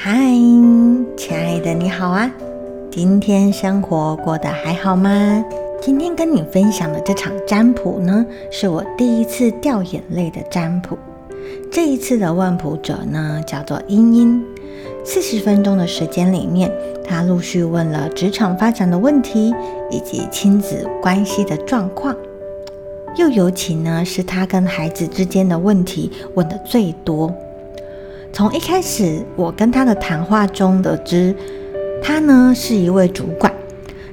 嗨，亲爱的，你好啊！今天生活过得还好吗？今天跟你分享的这场占卜呢，是我第一次掉眼泪的占卜。这一次的问卜者呢，叫做茵茵。四十分钟的时间里面，她陆续问了职场发展的问题，以及亲子关系的状况。又尤其呢，是她跟孩子之间的问题问的最多。从一开始，我跟他的谈话中得知，他呢是一位主管，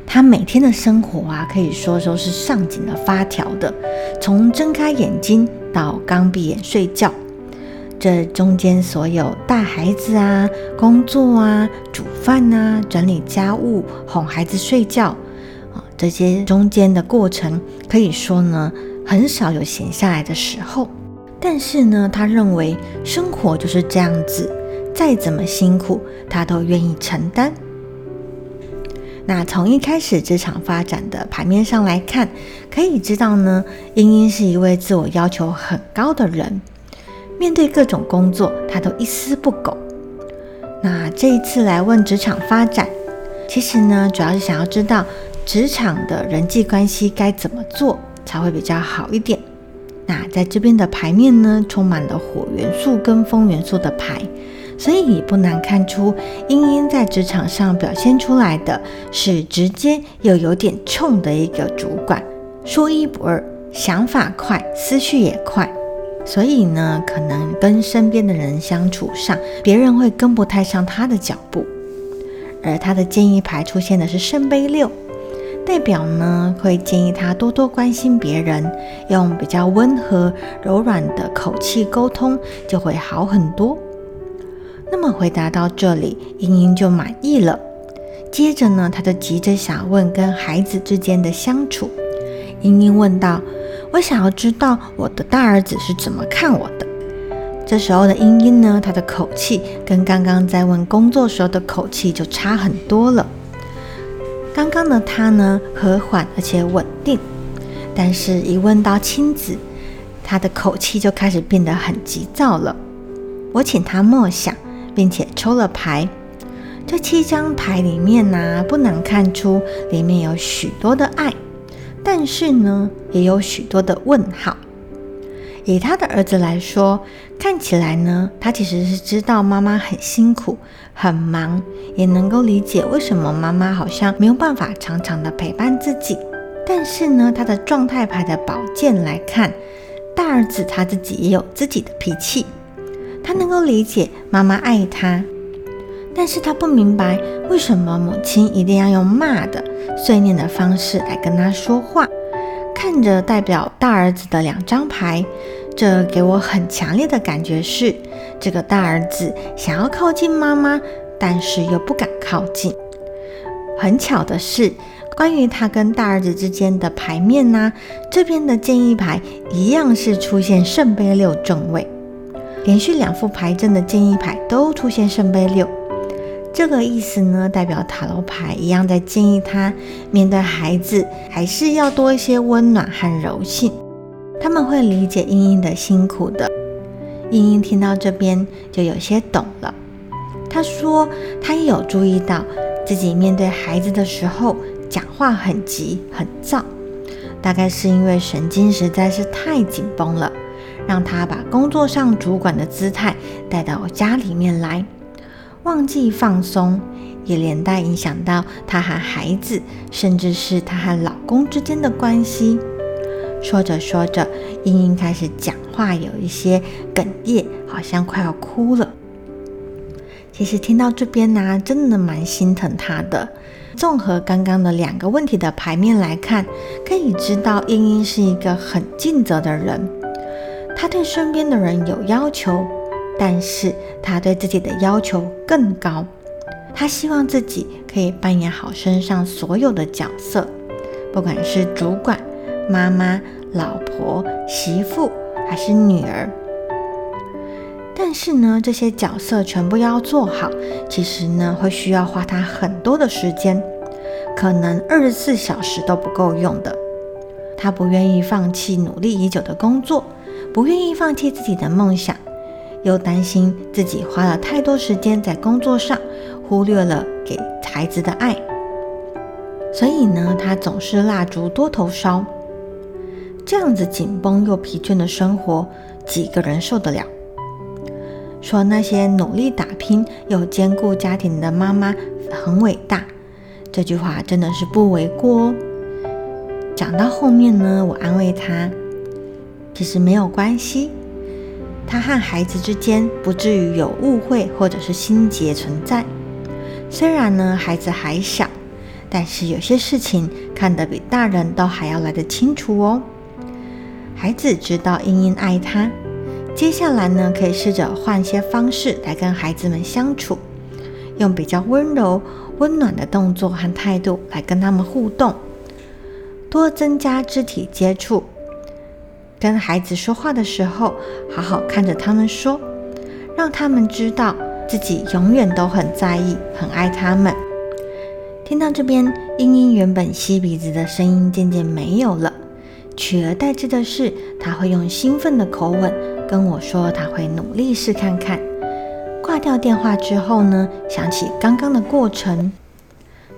他每天的生活啊，可以说说是上紧了发条的。从睁开眼睛到刚闭眼睡觉，这中间所有带孩子啊、工作啊、煮饭啊、整理家务、哄孩子睡觉啊，这些中间的过程，可以说呢，很少有闲下来的时候。但是呢，他认为生活就是这样子，再怎么辛苦，他都愿意承担。那从一开始职场发展的牌面上来看，可以知道呢，茵茵是一位自我要求很高的人，面对各种工作，他都一丝不苟。那这一次来问职场发展，其实呢，主要是想要知道职场的人际关系该怎么做才会比较好一点。那在这边的牌面呢，充满了火元素跟风元素的牌，所以不难看出，茵茵在职场上表现出来的是直接又有点冲的一个主管，说一不二，想法快，思绪也快，所以呢，可能跟身边的人相处上，别人会跟不太上他的脚步，而他的建议牌出现的是圣杯六。代表呢会建议他多多关心别人，用比较温和柔软的口气沟通，就会好很多。那么回答到这里，茵茵就满意了。接着呢，他就急着想问跟孩子之间的相处。茵茵问道：“我想要知道我的大儿子是怎么看我的。”这时候的茵茵呢，她的口气跟刚刚在问工作时候的口气就差很多了。刚刚的他呢，和缓而且稳定，但是一问到亲子，他的口气就开始变得很急躁了。我请他默想，并且抽了牌。这七张牌里面呢，不难看出里面有许多的爱，但是呢，也有许多的问号。以他的儿子来说，看起来呢，他其实是知道妈妈很辛苦、很忙，也能够理解为什么妈妈好像没有办法常常的陪伴自己。但是呢，他的状态牌的宝剑来看，大儿子他自己也有自己的脾气，他能够理解妈妈爱他，但是他不明白为什么母亲一定要用骂的、碎念的方式来跟他说话。看着代表大儿子的两张牌，这给我很强烈的感觉是，这个大儿子想要靠近妈妈，但是又不敢靠近。很巧的是，关于他跟大儿子之间的牌面呢，这边的建议牌一样是出现圣杯六正位，连续两副牌阵的建议牌都出现圣杯六。这个意思呢，代表塔罗牌一样在建议他面对孩子，还是要多一些温暖和柔性。他们会理解茵茵的辛苦的。茵茵听到这边就有些懂了。他说，他也有注意到自己面对孩子的时候讲话很急很躁，大概是因为神经实在是太紧绷了，让他把工作上主管的姿态带到家里面来。忘记放松，也连带影响到她和孩子，甚至是她和老公之间的关系。说着说着，茵茵开始讲话，有一些哽咽，好像快要哭了。其实听到这边呢，真的蛮心疼她的。综合刚刚的两个问题的牌面来看，可以知道茵茵是一个很尽责的人，她对身边的人有要求。但是他对自己的要求更高，他希望自己可以扮演好身上所有的角色，不管是主管、妈妈、老婆、媳妇还是女儿。但是呢，这些角色全部要做好，其实呢会需要花他很多的时间，可能二十四小时都不够用的。他不愿意放弃努力已久的工作，不愿意放弃自己的梦想。又担心自己花了太多时间在工作上，忽略了给孩子的爱。所以呢，他总是蜡烛多头烧。这样子紧绷又疲倦的生活，几个人受得了？说那些努力打拼又兼顾家庭的妈妈很伟大，这句话真的是不为过哦。讲到后面呢，我安慰他，其实没有关系，他和孩子之间不至于有误会或者是心结存在。虽然呢孩子还小，但是有些事情看得比大人都还要来得清楚哦。孩子知道茵茵爱他，接下来呢，可以试着换些方式来跟孩子们相处，用比较温柔、温暖的动作和态度来跟他们互动，多增加肢体接触。跟孩子说话的时候，好好看着他们说，让他们知道自己永远都很在意、很爱他们。听到这边，茵茵原本吸鼻子的声音渐渐没有了。取而代之的是，他会用兴奋的口吻跟我说，他会努力试看看。挂掉电话之后呢，想起刚刚的过程，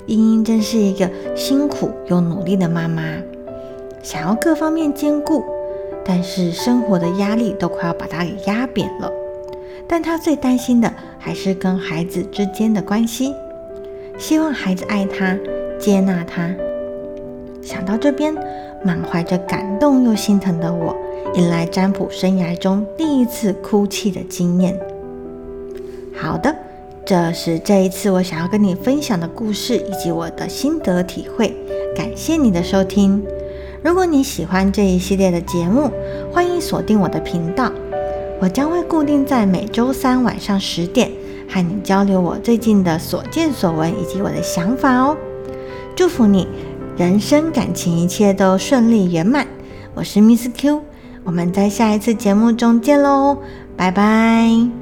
茵茵真是一个辛苦又努力的妈妈，想要各方面兼顾，但是生活的压力都快要把她给压扁了。但他最担心的还是跟孩子之间的关系，希望孩子爱他，接纳他。想到这边。满怀着感动又心疼的我，迎来占卜生涯中第一次哭泣的经验。好的，这是这一次我想要跟你分享的故事以及我的心得体会。感谢你的收听。如果你喜欢这一系列的节目，欢迎锁定我的频道。我将会固定在每周三晚上十点和你交流我最近的所见所闻以及我的想法哦。祝福你。人生感情一切都顺利圆满，我是 Miss Q，我们在下一次节目中见喽，拜拜。